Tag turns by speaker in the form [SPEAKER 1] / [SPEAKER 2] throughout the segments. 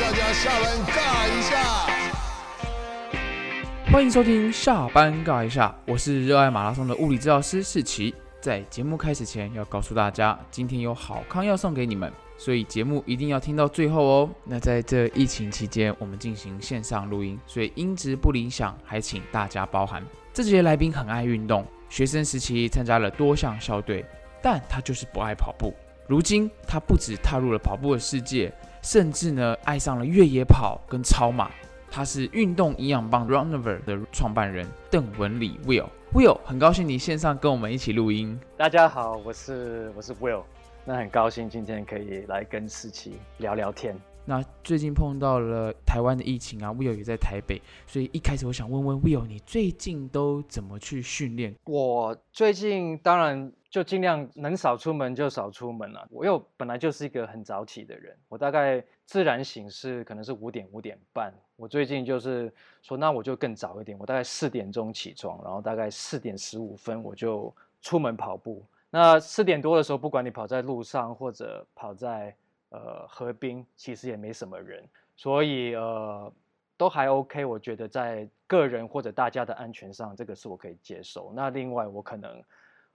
[SPEAKER 1] 大家下班尬一下。
[SPEAKER 2] 欢迎收听下班尬一下，我是热爱马拉松的物理治疗师世奇。在节目开始前，要告诉大家，今天有好康要送给你们，所以节目一定要听到最后哦。那在这疫情期间，我们进行线上录音，所以音质不理想，还请大家包涵。这节来宾很爱运动，学生时期参加了多项校队，但他就是不爱跑步。如今，他不止踏入了跑步的世界，甚至呢爱上了越野跑跟超马。他是运动营养棒 Runover 的创办人邓文礼 Will。Will，很高兴你线上跟我们一起录音。
[SPEAKER 3] 大家好，我是我是 Will，那很高兴今天可以来跟思琪聊聊天。
[SPEAKER 2] 那最近碰到了台湾的疫情啊，Will 也在台北，所以一开始我想问问 Will，你最近都怎么去训练？
[SPEAKER 3] 我最近当然就尽量能少出门就少出门了。我又本来就是一个很早起的人，我大概自然醒是可能是五点五点半。我最近就是说，那我就更早一点，我大概四点钟起床，然后大概四点十五分我就出门跑步。那四点多的时候，不管你跑在路上或者跑在呃，河滨其实也没什么人，所以呃都还 OK。我觉得在个人或者大家的安全上，这个是我可以接受。那另外，我可能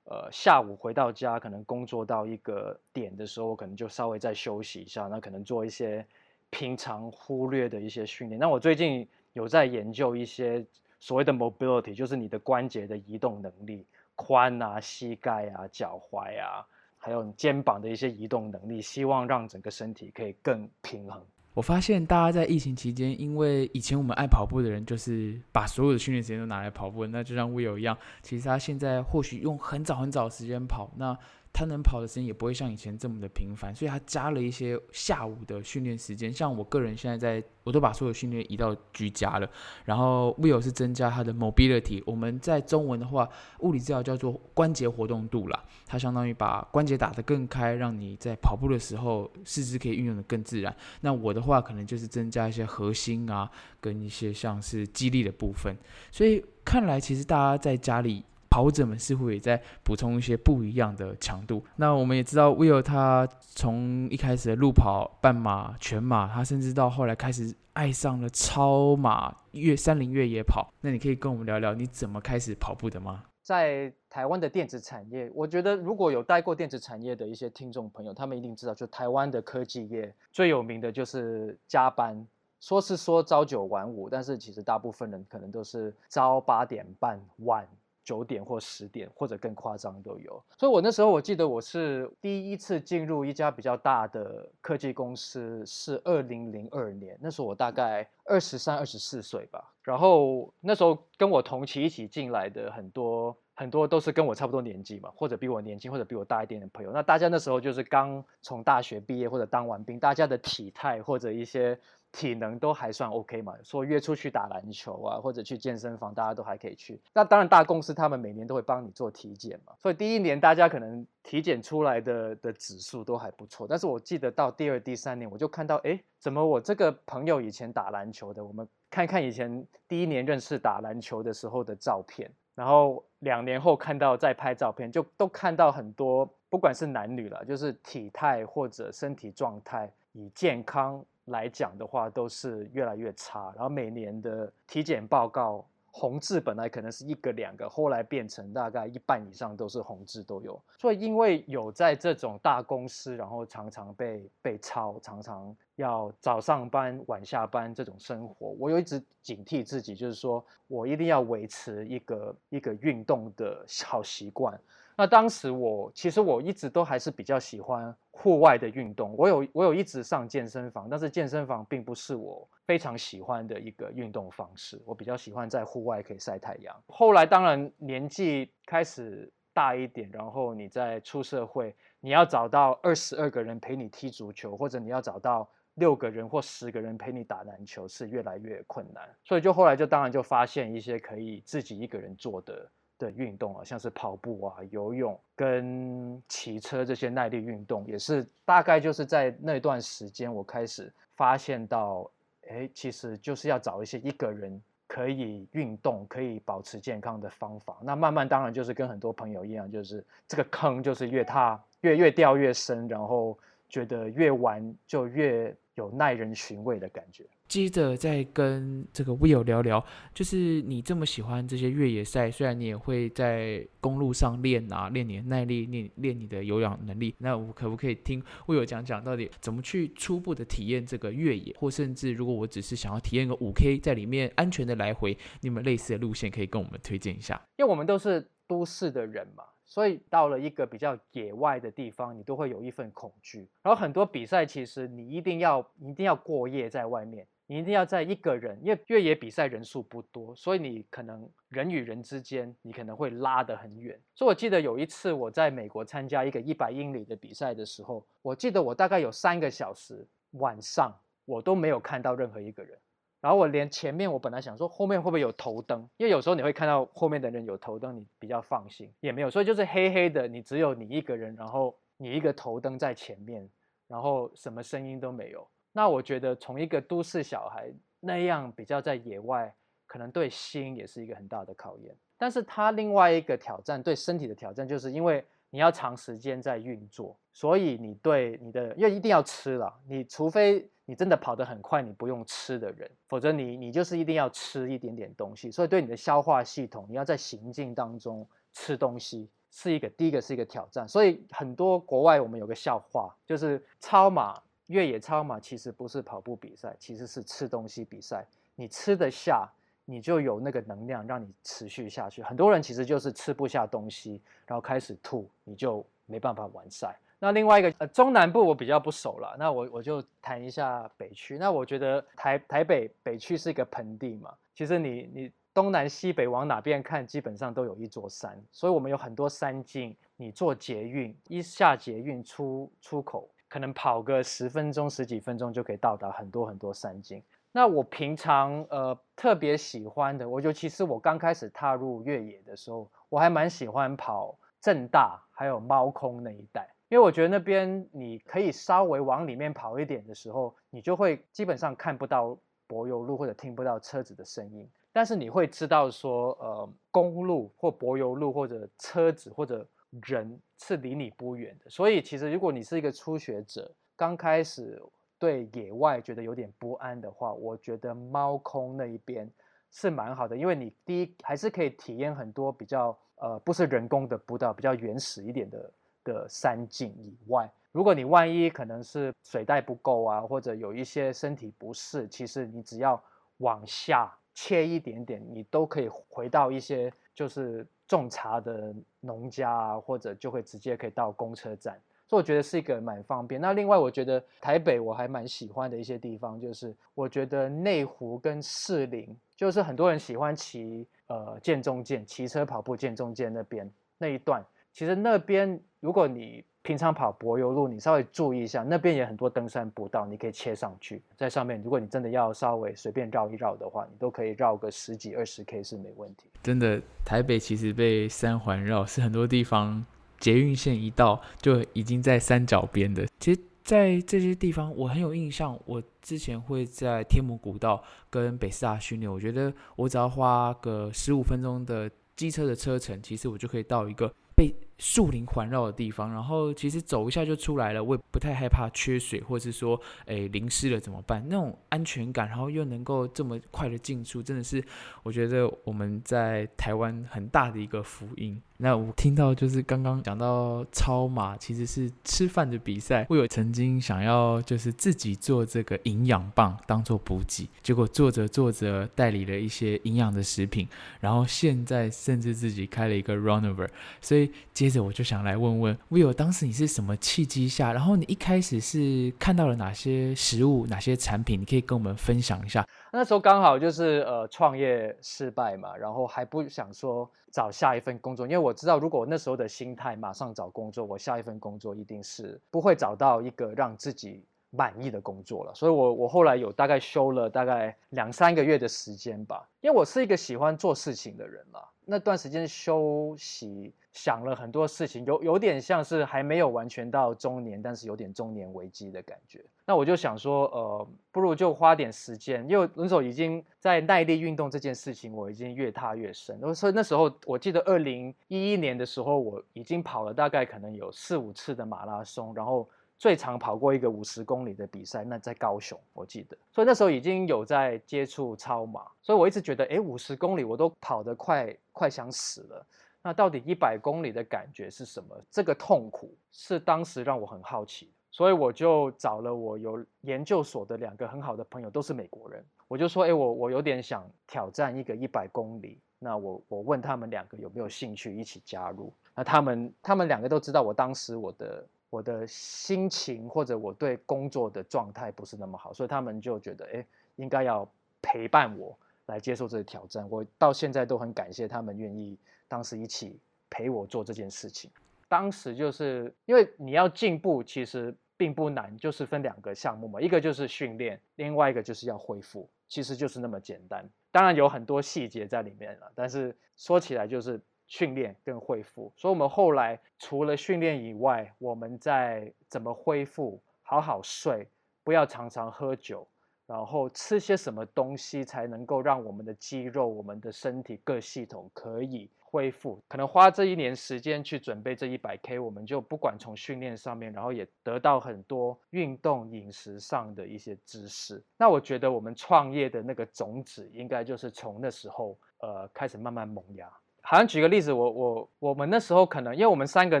[SPEAKER 3] 呃下午回到家，可能工作到一个点的时候，我可能就稍微再休息一下，那可能做一些平常忽略的一些训练。那我最近有在研究一些所谓的 mobility，就是你的关节的移动能力，髋啊、膝盖啊、脚踝啊。还有肩膀的一些移动能力，希望让整个身体可以更平衡。
[SPEAKER 2] 我发现大家在疫情期间，因为以前我们爱跑步的人，就是把所有的训练时间都拿来跑步，那就像 Will 一样，其实他现在或许用很早很早的时间跑，那。他能跑的时间也不会像以前这么的频繁，所以他加了一些下午的训练时间。像我个人现在在，我都把所有训练移到居家了。然后 Will 是增加他的 mobility，我们在中文的话，物理治疗叫做关节活动度啦。它相当于把关节打得更开，让你在跑步的时候四肢可以运用的更自然。那我的话，可能就是增加一些核心啊，跟一些像是肌力的部分。所以看来，其实大家在家里。跑者们似乎也在补充一些不一样的强度。那我们也知道，Will 他从一开始的路跑、半马、全马，他甚至到后来开始爱上了超马、越山林越野跑。那你可以跟我们聊聊你怎么开始跑步的吗？
[SPEAKER 3] 在台湾的电子产业，我觉得如果有待过电子产业的一些听众朋友，他们一定知道，就台湾的科技业最有名的就是加班，说是说朝九晚五，但是其实大部分人可能都是朝八点半晚。九点或十点，或者更夸张都有。所以我那时候我记得我是第一次进入一家比较大的科技公司，是二零零二年。那时候我大概二十三、二十四岁吧。然后那时候跟我同期一起进来的很多很多都是跟我差不多年纪嘛，或者比我年轻，或者比我大一点的朋友。那大家那时候就是刚从大学毕业或者当完兵，大家的体态或者一些。体能都还算 OK 嘛？说约出去打篮球啊，或者去健身房，大家都还可以去。那当然，大公司他们每年都会帮你做体检嘛。所以第一年大家可能体检出来的的指数都还不错。但是我记得到第二、第三年，我就看到，哎，怎么我这个朋友以前打篮球的，我们看看以前第一年认识打篮球的时候的照片，然后两年后看到再拍照片，就都看到很多，不管是男女了，就是体态或者身体状态以健康。来讲的话，都是越来越差。然后每年的体检报告红字本来可能是一个两个，后来变成大概一半以上都是红字都有。所以因为有在这种大公司，然后常常被被抄，常常要早上班晚下班这种生活，我有一直警惕自己，就是说我一定要维持一个一个运动的好习惯。那当时我其实我一直都还是比较喜欢户外的运动，我有我有一直上健身房，但是健身房并不是我非常喜欢的一个运动方式，我比较喜欢在户外可以晒太阳。后来当然年纪开始大一点，然后你在出社会，你要找到二十二个人陪你踢足球，或者你要找到六个人或十个人陪你打篮球，是越来越困难。所以就后来就当然就发现一些可以自己一个人做的。的运动啊，像是跑步啊、游泳跟骑车这些耐力运动，也是大概就是在那段时间，我开始发现到，哎，其实就是要找一些一个人可以运动、可以保持健康的方法。那慢慢当然就是跟很多朋友一样，就是这个坑就是越踏越越掉越深，然后觉得越玩就越有耐人寻味的感觉。
[SPEAKER 2] 接着再跟这个 Will 聊聊，就是你这么喜欢这些越野赛，虽然你也会在公路上练啊，练你的耐力，练练你的有氧能力，那我可不可以听 Will 讲讲到底怎么去初步的体验这个越野，或甚至如果我只是想要体验个五 K，在里面安全的来回，你们类似的路线可以跟我们推荐一下？
[SPEAKER 3] 因为我们都是都市的人嘛。所以到了一个比较野外的地方，你都会有一份恐惧。然后很多比赛其实你一定要一定要过夜在外面，你一定要在一个人，因为越野比赛人数不多，所以你可能人与人之间你可能会拉得很远。所以我记得有一次我在美国参加一个一百英里的比赛的时候，我记得我大概有三个小时晚上我都没有看到任何一个人。然后我连前面，我本来想说后面会不会有头灯，因为有时候你会看到后面的人有头灯，你比较放心，也没有，所以就是黑黑的，你只有你一个人，然后你一个头灯在前面，然后什么声音都没有。那我觉得从一个都市小孩那样比较在野外，可能对心也是一个很大的考验。但是他另外一个挑战，对身体的挑战，就是因为你要长时间在运作，所以你对你的，因为一定要吃了，你除非。你真的跑得很快，你不用吃的人，否则你你就是一定要吃一点点东西。所以对你的消化系统，你要在行进当中吃东西是一个第一个是一个挑战。所以很多国外我们有个笑话，就是超马越野超马其实不是跑步比赛，其实是吃东西比赛。你吃得下，你就有那个能量让你持续下去。很多人其实就是吃不下东西，然后开始吐，你就没办法完赛。那另外一个呃中南部我比较不熟了，那我我就谈一下北区。那我觉得台台北北区是一个盆地嘛，其实你你东南西北往哪边看，基本上都有一座山，所以我们有很多山径。你坐捷运一下捷运出出口，可能跑个十分钟十几分钟就可以到达很多很多山径。那我平常呃特别喜欢的，我尤其是我刚开始踏入越野的时候，我还蛮喜欢跑正大还有猫空那一带。因为我觉得那边你可以稍微往里面跑一点的时候，你就会基本上看不到柏油路或者听不到车子的声音，但是你会知道说，呃，公路或柏油路或者车子或者人是离你不远的。所以其实如果你是一个初学者，刚开始对野外觉得有点不安的话，我觉得猫空那一边是蛮好的，因为你第一还是可以体验很多比较呃不是人工的步道，比较原始一点的。的山景以外，如果你万一可能是水袋不够啊，或者有一些身体不适，其实你只要往下切一点点，你都可以回到一些就是种茶的农家啊，或者就会直接可以到公车站，所以我觉得是一个蛮方便。那另外，我觉得台北我还蛮喜欢的一些地方，就是我觉得内湖跟士林，就是很多人喜欢骑呃剑中剑，骑车跑步剑中剑那边那一段。其实那边，如果你平常跑柏油路，你稍微注意一下，那边也很多登山步道，你可以切上去，在上面。如果你真的要稍微随便绕一绕的话，你都可以绕个十几二十 K 是没问题。
[SPEAKER 2] 真的，台北其实被山环绕，是很多地方捷运线一到就已经在山脚边的。其实，在这些地方，我很有印象。我之前会在天母古道跟北师大训练，我觉得我只要花个十五分钟的机车的车程，其实我就可以到一个被。树林环绕的地方，然后其实走一下就出来了，我也不太害怕缺水，或者是说，诶淋湿了怎么办？那种安全感，然后又能够这么快的进出，真的是我觉得我们在台湾很大的一个福音。那我听到就是刚刚讲到超马其实是吃饭的比赛，我有曾经想要就是自己做这个营养棒当做补给，结果做着做着代理了一些营养的食品，然后现在甚至自己开了一个 Runover，所以接着我就想来问问 Will，当时你是什么契机下，然后你一开始是看到了哪些食物、哪些产品，你可以跟我们分享一下。
[SPEAKER 3] 那时候刚好就是呃创业失败嘛，然后还不想说找下一份工作，因为我知道如果那时候的心态马上找工作，我下一份工作一定是不会找到一个让自己满意的工作了。所以我我后来有大概休了大概两三个月的时间吧，因为我是一个喜欢做事情的人嘛。那段时间休息。想了很多事情，有有点像是还没有完全到中年，但是有点中年危机的感觉。那我就想说，呃，不如就花点时间，因为轮手已经在耐力运动这件事情，我已经越踏越深。所以那时候，我记得二零一一年的时候，我已经跑了大概可能有四五次的马拉松，然后最长跑过一个五十公里的比赛，那在高雄，我记得，所以那时候已经有在接触超马，所以我一直觉得，哎，五十公里我都跑得快快想死了，那到底一百公里的感觉是什么？这个痛苦是当时让我很好奇，所以我就找了我有研究所的两个很好的朋友，都是美国人，我就说，哎，我我有点想挑战一个一百公里，那我我问他们两个有没有兴趣一起加入，那他们他们两个都知道我当时我的。我的心情或者我对工作的状态不是那么好，所以他们就觉得，哎，应该要陪伴我来接受这个挑战。我到现在都很感谢他们愿意当时一起陪我做这件事情。当时就是因为你要进步，其实并不难，就是分两个项目嘛，一个就是训练，另外一个就是要恢复，其实就是那么简单。当然有很多细节在里面了，但是说起来就是。训练跟恢复，所以我们后来除了训练以外，我们在怎么恢复？好好睡，不要常常喝酒，然后吃些什么东西才能够让我们的肌肉、我们的身体各系统可以恢复？可能花这一年时间去准备这一百 K，我们就不管从训练上面，然后也得到很多运动、饮食上的一些知识。那我觉得我们创业的那个种子，应该就是从那时候呃开始慢慢萌芽。好像举个例子，我我我们那时候可能，因为我们三个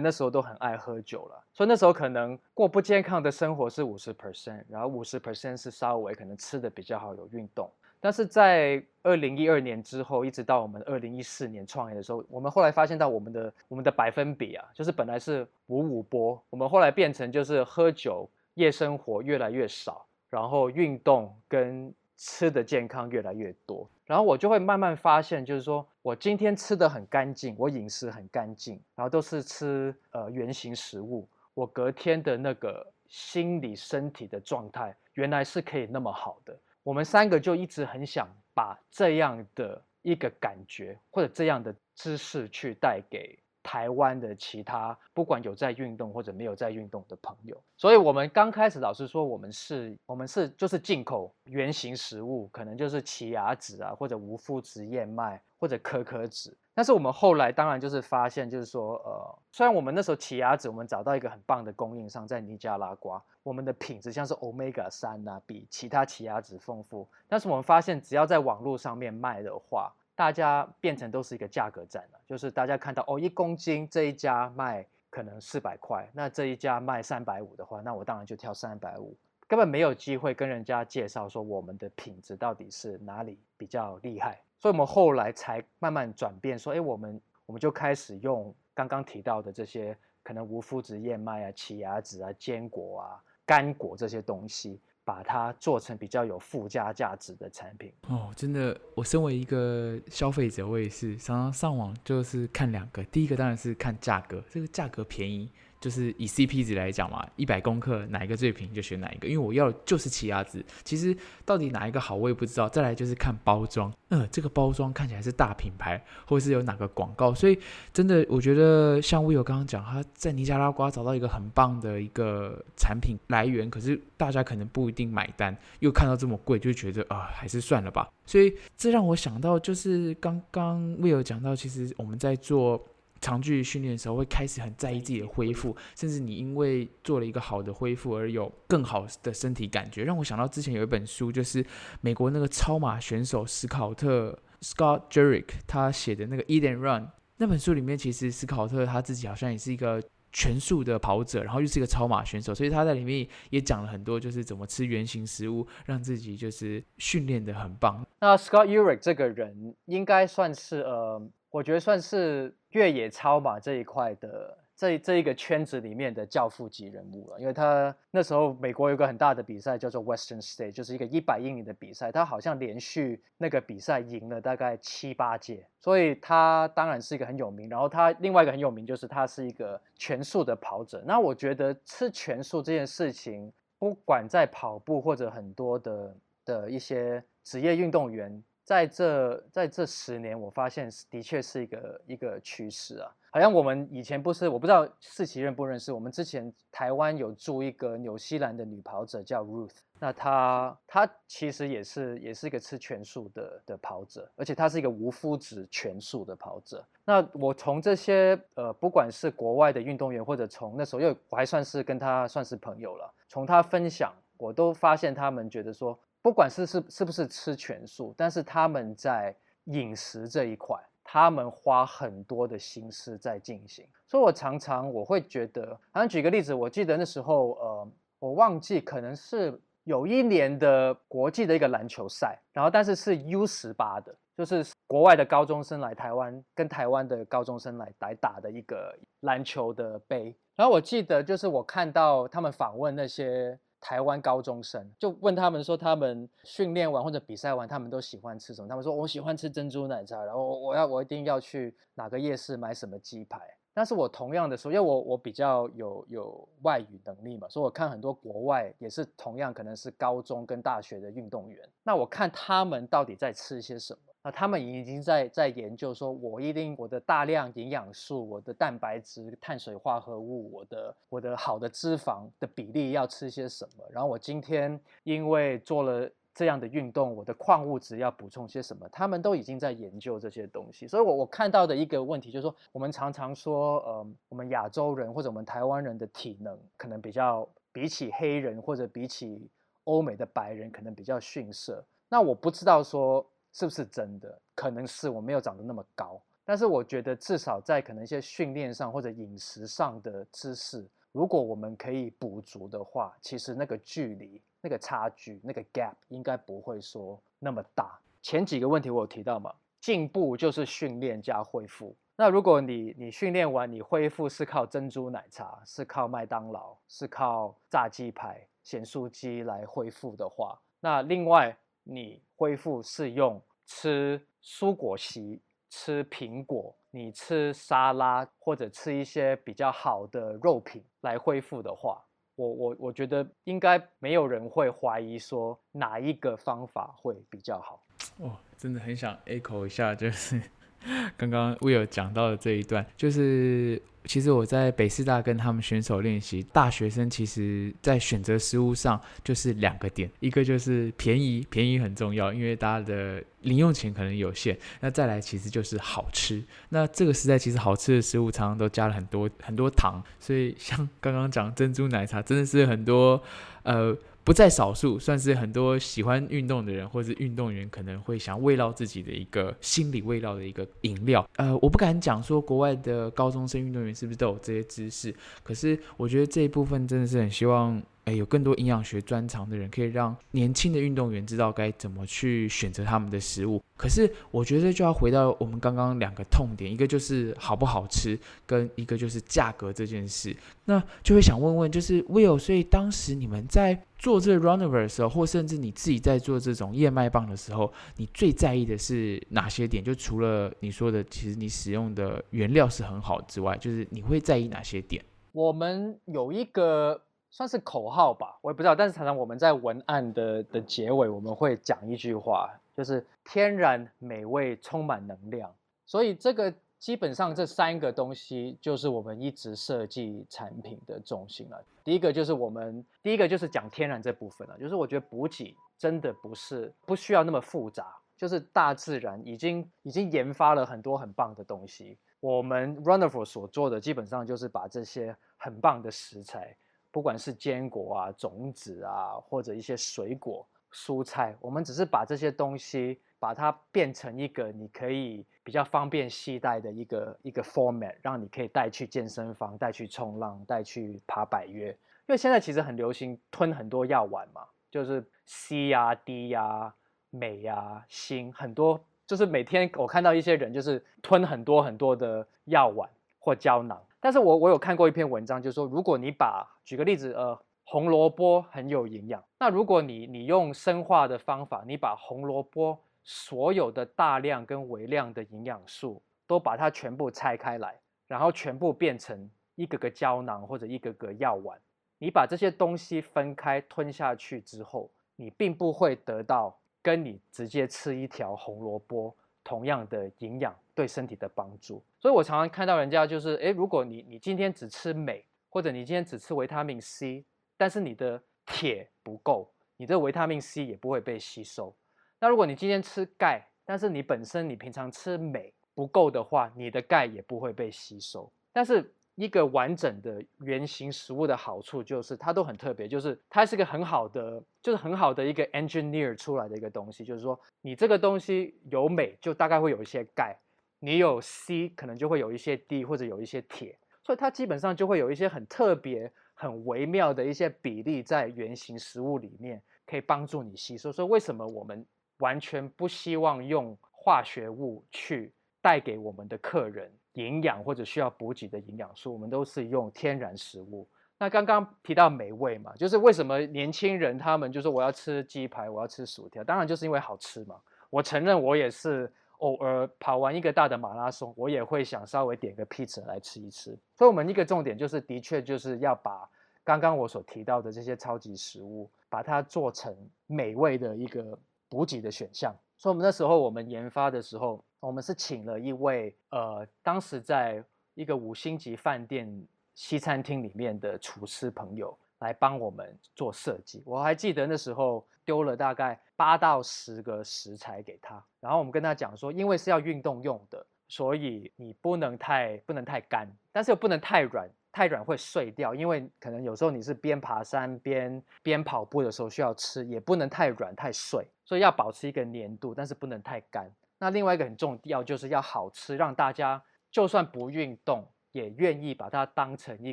[SPEAKER 3] 那时候都很爱喝酒了，所以那时候可能过不健康的生活是五十 percent，然后五十 percent 是稍微可能吃的比较好，有运动。但是在二零一二年之后，一直到我们二零一四年创业的时候，我们后来发现到我们的我们的百分比啊，就是本来是五五波，我们后来变成就是喝酒、夜生活越来越少，然后运动跟吃的健康越来越多。然后我就会慢慢发现，就是说我今天吃的很干净，我饮食很干净，然后都是吃呃原形食物。我隔天的那个心理身体的状态，原来是可以那么好的。我们三个就一直很想把这样的一个感觉或者这样的知识去带给。台湾的其他不管有在运动或者没有在运动的朋友，所以我们刚开始老师说我们是，我们是就是进口原型食物，可能就是奇亚籽啊，或者无麸质燕麦或者可可脂。但是我们后来当然就是发现，就是说，呃，虽然我们那时候奇亚籽我们找到一个很棒的供应商在尼加拉瓜，我们的品质像是 Omega 三啊，比其他奇亚籽丰富，但是我们发现只要在网络上面卖的话。大家变成都是一个价格战了，就是大家看到哦，一公斤这一家卖可能四百块，那这一家卖三百五的话，那我当然就挑三百五，根本没有机会跟人家介绍说我们的品质到底是哪里比较厉害，所以我们后来才慢慢转变，说哎，我们我们就开始用刚刚提到的这些可能无麸质燕麦啊、奇亚籽啊、坚果啊、干果这些东西。把它做成比较有附加价值的产品
[SPEAKER 2] 哦，真的，我身为一个消费者，我也是常常上网就是看两个，第一个当然是看价格，这个价格便宜。就是以 CP 值来讲嘛，一百公克哪一个最便宜就选哪一个，因为我要的就是奇亚籽。其实到底哪一个好我也不知道。再来就是看包装，嗯，这个包装看起来是大品牌，或是有哪个广告。所以真的，我觉得像 Will 刚刚讲，他在尼加拉瓜找到一个很棒的一个产品来源，可是大家可能不一定买单，又看到这么贵，就觉得啊，还是算了吧。所以这让我想到，就是刚刚 Will 讲到，其实我们在做。长距离训练的时候，会开始很在意自己的恢复，甚至你因为做了一个好的恢复而有更好的身体感觉，让我想到之前有一本书，就是美国那个超马选手斯考特 （Scott Jurek） 他写的那个《Eat and Run》那本书里面，其实斯考特他自己好像也是一个全速的跑者，然后又是一个超马选手，所以他在里面也讲了很多，就是怎么吃原形食物，让自己就是训练的很棒。
[SPEAKER 3] 那 Scott Jurek 这个人应该算是呃。我觉得算是越野超马这一块的这这一个圈子里面的教父级人物了，因为他那时候美国有个很大的比赛叫做 Western State，就是一个一百英里的比赛，他好像连续那个比赛赢了大概七八届，所以他当然是一个很有名。然后他另外一个很有名就是他是一个全速的跑者。那我觉得吃全速这件事情，不管在跑步或者很多的的一些职业运动员。在这在这十年，我发现的确是一个一个趋势啊。好像我们以前不是，我不知道世奇认不认识。我们之前台湾有住一个纽西兰的女跑者叫 Ruth，那她她其实也是也是一个吃全素的的跑者，而且她是一个无麸质全素的跑者。那我从这些呃，不管是国外的运动员，或者从那时候，因为我还算是跟她算是朋友了，从她分享，我都发现他们觉得说，不管是是是不是吃全素，但是他们在饮食这一块。他们花很多的心思在进行，所以我常常我会觉得，好像举个例子，我记得那时候，呃，我忘记可能是有一年的国际的一个篮球赛，然后但是是 U 十八的，就是国外的高中生来台湾跟台湾的高中生来来打的一个篮球的杯，然后我记得就是我看到他们访问那些。台湾高中生就问他们说，他们训练完或者比赛完，他们都喜欢吃什么？他们说我喜欢吃珍珠奶茶，然后我要我一定要去哪个夜市买什么鸡排。但是我同样的说，因为我我比较有有外语能力嘛，所以我看很多国外也是同样可能是高中跟大学的运动员，那我看他们到底在吃些什么。那他们已经在在研究说，我一定我的大量营养素、我的蛋白质、碳水化合物、我的我的好的脂肪的比例要吃些什么？然后我今天因为做了这样的运动，我的矿物质要补充些什么？他们都已经在研究这些东西。所以，我我看到的一个问题就是说，我们常常说，呃，我们亚洲人或者我们台湾人的体能可能比较比起黑人或者比起欧美的白人可能比较逊色。那我不知道说。是不是真的？可能是我没有长得那么高，但是我觉得至少在可能一些训练上或者饮食上的知识，如果我们可以补足的话，其实那个距离、那个差距、那个 gap 应该不会说那么大。前几个问题我有提到嘛，进步就是训练加恢复。那如果你你训练完你恢复是靠珍珠奶茶，是靠麦当劳，是靠炸鸡排、咸酥鸡来恢复的话，那另外。你恢复是用吃蔬果席、吃苹果、你吃沙拉或者吃一些比较好的肉品来恢复的话，我我我觉得应该没有人会怀疑说哪一个方法会比较好。
[SPEAKER 2] 哦，真的很想 echo 一下，就是 刚刚 Will 讲到的这一段，就是。其实我在北师大跟他们选手练习，大学生其实在选择食物上就是两个点，一个就是便宜，便宜很重要，因为大家的零用钱可能有限。那再来其实就是好吃。那这个时代其实好吃的食物常常都加了很多很多糖，所以像刚刚讲珍珠奶茶，真的是很多呃。不在少数，算是很多喜欢运动的人或是运动员可能会想慰劳自己的一个心理慰劳的一个饮料。呃，我不敢讲说国外的高中生运动员是不是都有这些知识，可是我觉得这一部分真的是很希望。诶，有更多营养学专长的人，可以让年轻的运动员知道该怎么去选择他们的食物。可是，我觉得就要回到我们刚刚两个痛点，一个就是好不好吃，跟一个就是价格这件事。那就会想问问，就是 Will，所以当时你们在做这个 Runover 的时候，或甚至你自己在做这种燕麦棒的时候，你最在意的是哪些点？就除了你说的，其实你使用的原料是很好之外，就是你会在意哪些点？
[SPEAKER 3] 我们有一个。算是口号吧，我也不知道。但是常常我们在文案的的结尾，我们会讲一句话，就是天然美味，充满能量。所以这个基本上这三个东西，就是我们一直设计产品的重心了。第一个就是我们第一个就是讲天然这部分了，就是我觉得补给真的不是不需要那么复杂，就是大自然已经已经研发了很多很棒的东西。我们 Runnerful 所做的基本上就是把这些很棒的食材。不管是坚果啊、种子啊，或者一些水果、蔬菜，我们只是把这些东西，把它变成一个你可以比较方便携带的一个一个 format，让你可以带去健身房、带去冲浪、带去爬百越。因为现在其实很流行吞很多药丸嘛，就是 C 呀、D 呀、镁呀、锌，很多就是每天我看到一些人就是吞很多很多的药丸或胶囊。但是我我有看过一篇文章，就是说，如果你把举个例子，呃，红萝卜很有营养，那如果你你用生化的方法，你把红萝卜所有的大量跟微量的营养素都把它全部拆开来，然后全部变成一个个胶囊或者一个个药丸，你把这些东西分开吞下去之后，你并不会得到跟你直接吃一条红萝卜同样的营养对身体的帮助。所以我常常看到人家就是，诶，如果你你今天只吃镁，或者你今天只吃维他命 C，但是你的铁不够，你的维他命 C 也不会被吸收。那如果你今天吃钙，但是你本身你平常吃镁不够的话，你的钙也不会被吸收。但是一个完整的原型食物的好处就是它都很特别，就是它是个很好的，就是很好的一个 engineer 出来的一个东西。就是说你这个东西有镁，就大概会有一些钙；你有 C，可能就会有一些 D 或者有一些铁。所以它基本上就会有一些很特别、很微妙的一些比例在原型食物里面，可以帮助你吸收。所以为什么我们完全不希望用化学物去带给我们的客人？营养或者需要补给的营养素，我们都是用天然食物。那刚刚提到美味嘛，就是为什么年轻人他们就说我要吃鸡排，我要吃薯条，当然就是因为好吃嘛。我承认我也是偶尔跑完一个大的马拉松，我也会想稍微点个披萨来吃一吃。所以，我们一个重点就是，的确就是要把刚刚我所提到的这些超级食物，把它做成美味的一个补给的选项。所以，我们那时候我们研发的时候。我们是请了一位呃，当时在一个五星级饭店西餐厅里面的厨师朋友来帮我们做设计。我还记得那时候丢了大概八到十个食材给他，然后我们跟他讲说，因为是要运动用的，所以你不能太不能太干，但是又不能太软，太软会碎掉。因为可能有时候你是边爬山边边跑步的时候需要吃，也不能太软太碎，所以要保持一个粘度，但是不能太干。那另外一个很重要，就是要好吃，让大家就算不运动，也愿意把它当成一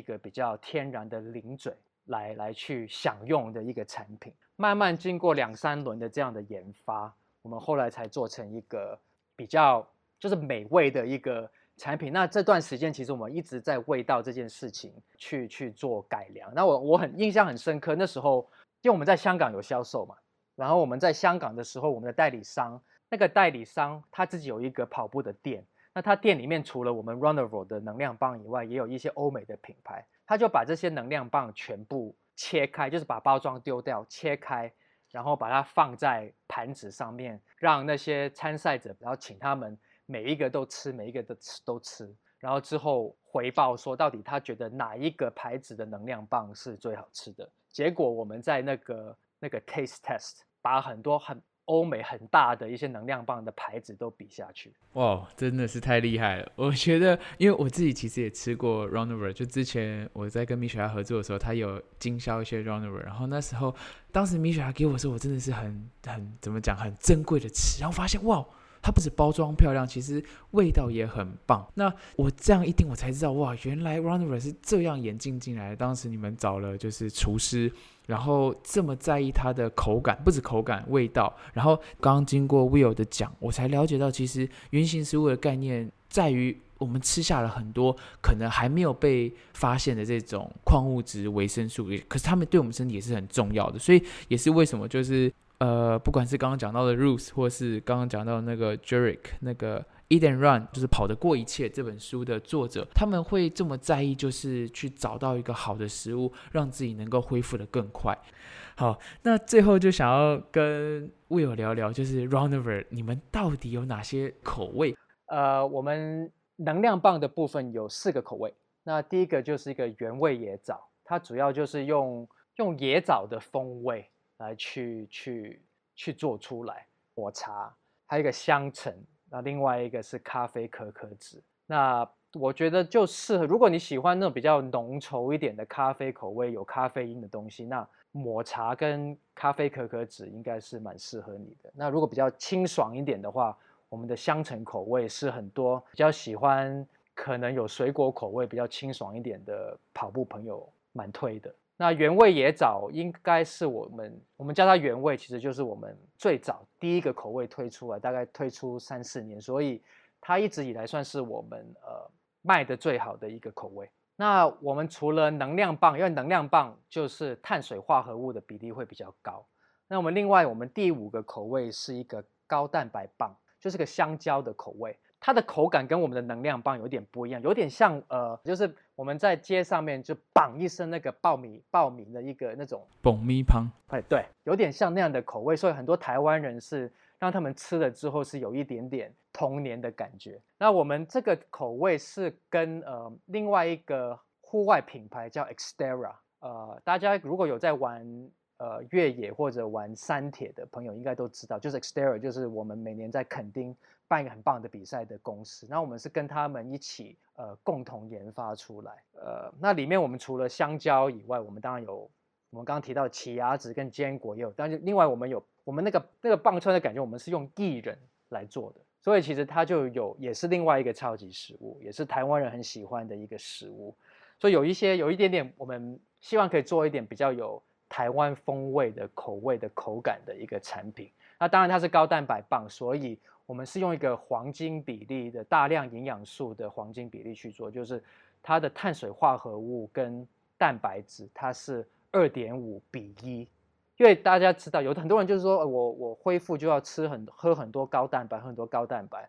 [SPEAKER 3] 个比较天然的零嘴来来去享用的一个产品。慢慢经过两三轮的这样的研发，我们后来才做成一个比较就是美味的一个产品。那这段时间其实我们一直在味道这件事情去去做改良。那我我很印象很深刻，那时候因为我们在香港有销售嘛，然后我们在香港的时候，我们的代理商。那个代理商他自己有一个跑步的店，那他店里面除了我们 Runover 的能量棒以外，也有一些欧美的品牌。他就把这些能量棒全部切开，就是把包装丢掉，切开，然后把它放在盘子上面，让那些参赛者，然后请他们每一个都吃，每一个都吃都吃，然后之后回报说到底他觉得哪一个牌子的能量棒是最好吃的。结果我们在那个那个 taste test 把很多很。欧美很大的一些能量棒的牌子都比下去，
[SPEAKER 2] 哇，真的是太厉害了！我觉得，因为我自己其实也吃过 Runner，就之前我在跟米雪儿合作的时候，他有经销一些 Runner，然后那时候，当时米雪儿给我的时候，我真的是很很怎么讲，很珍贵的吃，然后发现哇，它不止包装漂亮，其实味道也很棒。那我这样一听，我才知道哇，原来 Runner 是这样演进进来。当时你们找了就是厨师。然后这么在意它的口感，不止口感、味道。然后刚刚经过 Will 的讲，我才了解到，其实原型食物的概念在于我们吃下了很多可能还没有被发现的这种矿物质、维生素，可是它们对我们身体也是很重要的。所以也是为什么就是呃，不管是刚刚讲到的 Ruth，或是刚刚讲到那个 Jerick 那个。Eat and Run 就是跑得过一切这本书的作者，他们会这么在意，就是去找到一个好的食物，让自己能够恢复的更快。好，那最后就想要跟 Will 聊聊，就是 Runner，你们到底有哪些口味？
[SPEAKER 3] 呃，我们能量棒的部分有四个口味。那第一个就是一个原味野枣，它主要就是用用野枣的风味来去去去做出来抹茶，还有一个香橙。那另外一个是咖啡可可脂，那我觉得就适合，如果你喜欢那种比较浓稠一点的咖啡口味，有咖啡因的东西，那抹茶跟咖啡可可脂应该是蛮适合你的。那如果比较清爽一点的话，我们的香橙口味是很多比较喜欢，可能有水果口味比较清爽一点的跑步朋友蛮推的。那原味野枣应该是我们，我们叫它原味，其实就是我们最早第一个口味推出来，大概推出三四年，所以它一直以来算是我们呃卖的最好的一个口味。那我们除了能量棒，因为能量棒就是碳水化合物的比例会比较高，那我们另外我们第五个口味是一个高蛋白棒，就是个香蕉的口味。它的口感跟我们的能量棒有点不一样，有点像呃，就是我们在街上面就绑一声那个爆米爆米的一个那种
[SPEAKER 2] 爆米棒，
[SPEAKER 3] 哎，对，有点像那样的口味，所以很多台湾人是让他们吃了之后是有一点点童年的感觉。那我们这个口味是跟呃另外一个户外品牌叫 Xterra，呃，大家如果有在玩呃越野或者玩山铁的朋友，应该都知道，就是 Xterra，就是我们每年在垦丁。办一个很棒的比赛的公司，那我们是跟他们一起呃共同研发出来，呃，那里面我们除了香蕉以外，我们当然有我们刚刚提到奇亚籽跟坚果也有，但是另外我们有我们那个那个棒川的感觉，我们是用薏仁来做的，所以其实它就有也是另外一个超级食物，也是台湾人很喜欢的一个食物，所以有一些有一点点，我们希望可以做一点比较有台湾风味的口味的口感的一个产品，那当然它是高蛋白棒，所以。我们是用一个黄金比例的大量营养素的黄金比例去做，就是它的碳水化合物跟蛋白质它是二点五比一，因为大家知道有很多人就是说我我恢复就要吃很喝很多高蛋白，喝很多高蛋白，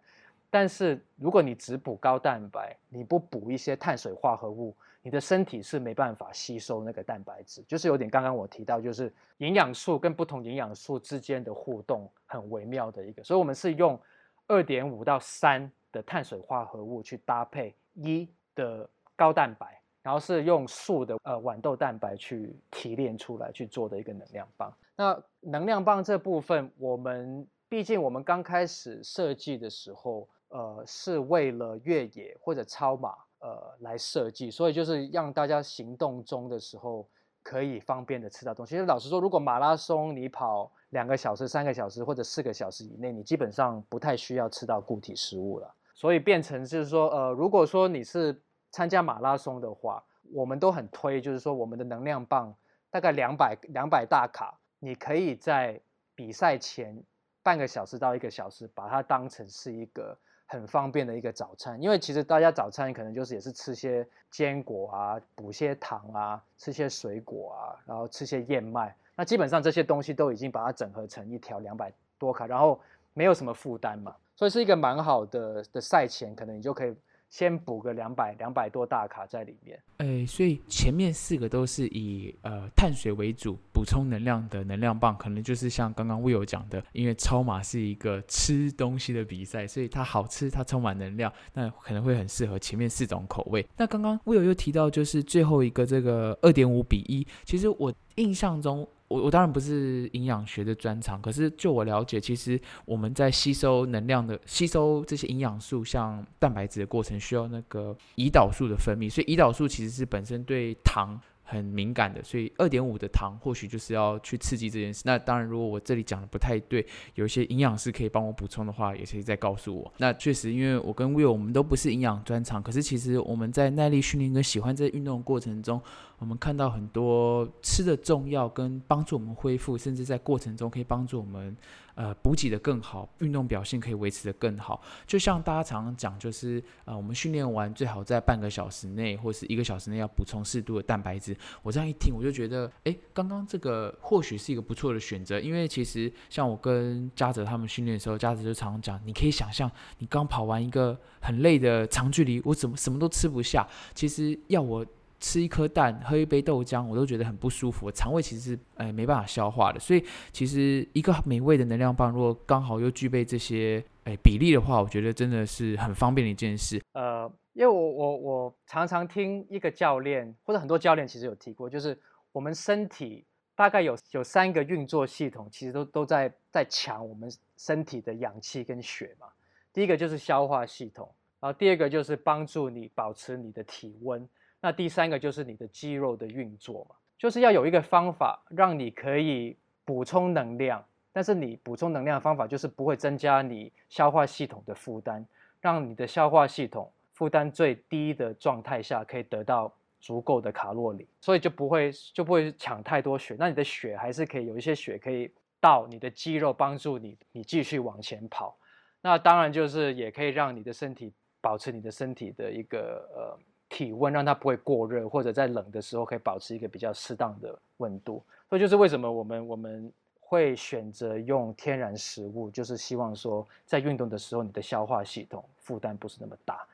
[SPEAKER 3] 但是如果你只补高蛋白，你不补一些碳水化合物。你的身体是没办法吸收那个蛋白质，就是有点刚刚我提到，就是营养素跟不同营养素之间的互动很微妙的一个，所以我们是用二点五到三的碳水化合物去搭配一的高蛋白，然后是用素的呃豌豆蛋白去提炼出来去做的一个能量棒。那能量棒这部分，我们毕竟我们刚开始设计的时候，呃，是为了越野或者超马。呃，来设计，所以就是让大家行动中的时候可以方便的吃到东西。其实老实说，如果马拉松你跑两个小时、三个小时或者四个小时以内，你基本上不太需要吃到固体食物了。所以变成就是说，呃，如果说你是参加马拉松的话，我们都很推，就是说我们的能量棒大概两百两百大卡，你可以在比赛前半个小时到一个小时，把它当成是一个。很方便的一个早餐，因为其实大家早餐可能就是也是吃些坚果啊，补些糖啊，吃些水果啊，然后吃些燕麦，那基本上这些东西都已经把它整合成一条两百多卡，然后没有什么负担嘛，所以是一个蛮好的的赛前，可能你就可以。先补个两百两百多大卡在里面，
[SPEAKER 2] 哎，所以前面四个都是以呃碳水为主，补充能量的能量棒，可能就是像刚刚 Will 讲的，因为超马是一个吃东西的比赛，所以它好吃，它充满能量，那可能会很适合前面四种口味。那刚刚 Will 又提到，就是最后一个这个二点五比一，其实我印象中。我我当然不是营养学的专长，可是就我了解，其实我们在吸收能量的、吸收这些营养素，像蛋白质的过程，需要那个胰岛素的分泌，所以胰岛素其实是本身对糖。很敏感的，所以二点五的糖或许就是要去刺激这件事。那当然，如果我这里讲的不太对，有一些营养师可以帮我补充的话，也可以再告诉我。那确实，因为我跟 Will 我们都不是营养专长，可是其实我们在耐力训练跟喜欢在运动的过程中，我们看到很多吃的重要跟帮助我们恢复，甚至在过程中可以帮助我们。呃，补给的更好，运动表现可以维持的更好。就像大家常常讲，就是呃，我们训练完最好在半个小时内或是一个小时内要补充适度的蛋白质。我这样一听，我就觉得，哎，刚刚这个或许是一个不错的选择。因为其实像我跟嘉泽他们训练的时候，嘉泽就常常讲，你可以想象，你刚跑完一个很累的长距离，我怎么什么都吃不下。其实要我。吃一颗蛋，喝一杯豆浆，我都觉得很不舒服，肠胃其实是诶没办法消化的。所以其实一个美味的能量棒，如果刚好又具备这些诶比例的话，我觉得真的是很方便的一件事。
[SPEAKER 3] 呃，因为我我我常常听一个教练或者很多教练其实有提过，就是我们身体大概有有三个运作系统，其实都都在在抢我们身体的氧气跟血嘛。第一个就是消化系统，然后第二个就是帮助你保持你的体温。那第三个就是你的肌肉的运作嘛，就是要有一个方法让你可以补充能量，但是你补充能量的方法就是不会增加你消化系统的负担，让你的消化系统负担最低的状态下可以得到足够的卡路里，所以就不会就不会抢太多血，那你的血还是可以有一些血可以到你的肌肉帮助你，你继续往前跑。那当然就是也可以让你的身体保持你的身体的一个呃。体温让它不会过热，或者在冷的时候可以保持一个比较适当的温度。所以就是为什么我们我们会选择用天然食物，就是希望说在运动的时候，你的消化系统负担不是那么大。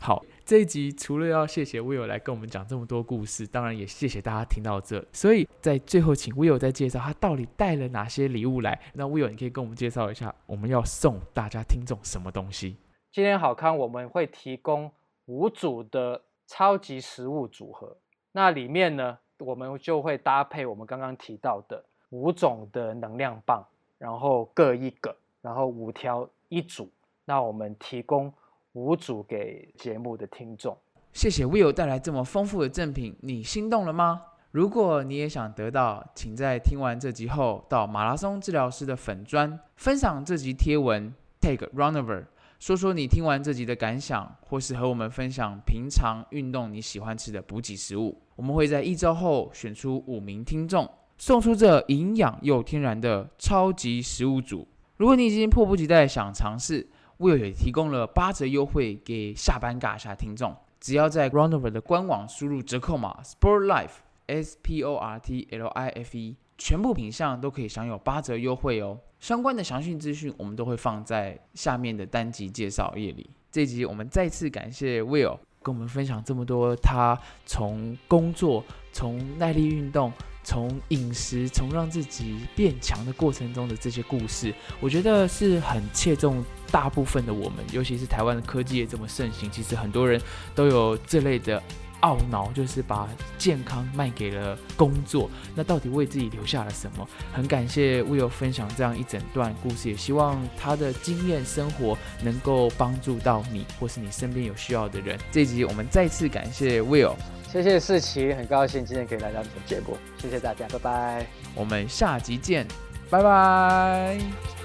[SPEAKER 2] 好，这一集除了要谢谢 Will 来跟我们讲这么多故事，当然也谢谢大家听到这。所以在最后，请 Will 再介绍他到底带了哪些礼物来。那 Will，你可以跟我们介绍一下，我们要送大家听众什么东西？
[SPEAKER 3] 今天好康我们会提供五组的超级食物组合，那里面呢，我们就会搭配我们刚刚提到的五种的能量棒，然后各一个，然后五条一组。那我们提供。五组给节目的听众，
[SPEAKER 2] 谢谢 Will 带来这么丰富的赠品，你心动了吗？如果你也想得到，请在听完这集后到马拉松治疗师的粉砖分享这集贴文，Take Runover，说说你听完这集的感想，或是和我们分享平常运动你喜欢吃的补给食物。我们会在一周后选出五名听众，送出这营养又天然的超级食物组。如果你已经迫不及待想尝试，Will 也提供了八折优惠给下班尬下听众，只要在 Runover 的官网输入折扣码 Sportlife S P O R T L I F E，全部品项都可以享有八折优惠哦。相关的详细资讯我们都会放在下面的单集介绍页里。这集我们再次感谢 Will 跟我们分享这么多，他从工作、从耐力运动。从饮食，从让自己变强的过程中的这些故事，我觉得是很切中大部分的我们，尤其是台湾的科技业这么盛行，其实很多人都有这类的懊恼，就是把健康卖给了工作，那到底为自己留下了什么？很感谢 Will 分享这样一整段故事，也希望他的经验生活能够帮助到你，或是你身边有需要的人。这集我们再次感谢 Will。
[SPEAKER 3] 谢谢世奇，很高兴今天可以来到你的节目，谢谢大家，拜拜，
[SPEAKER 2] 我们下集见，拜拜。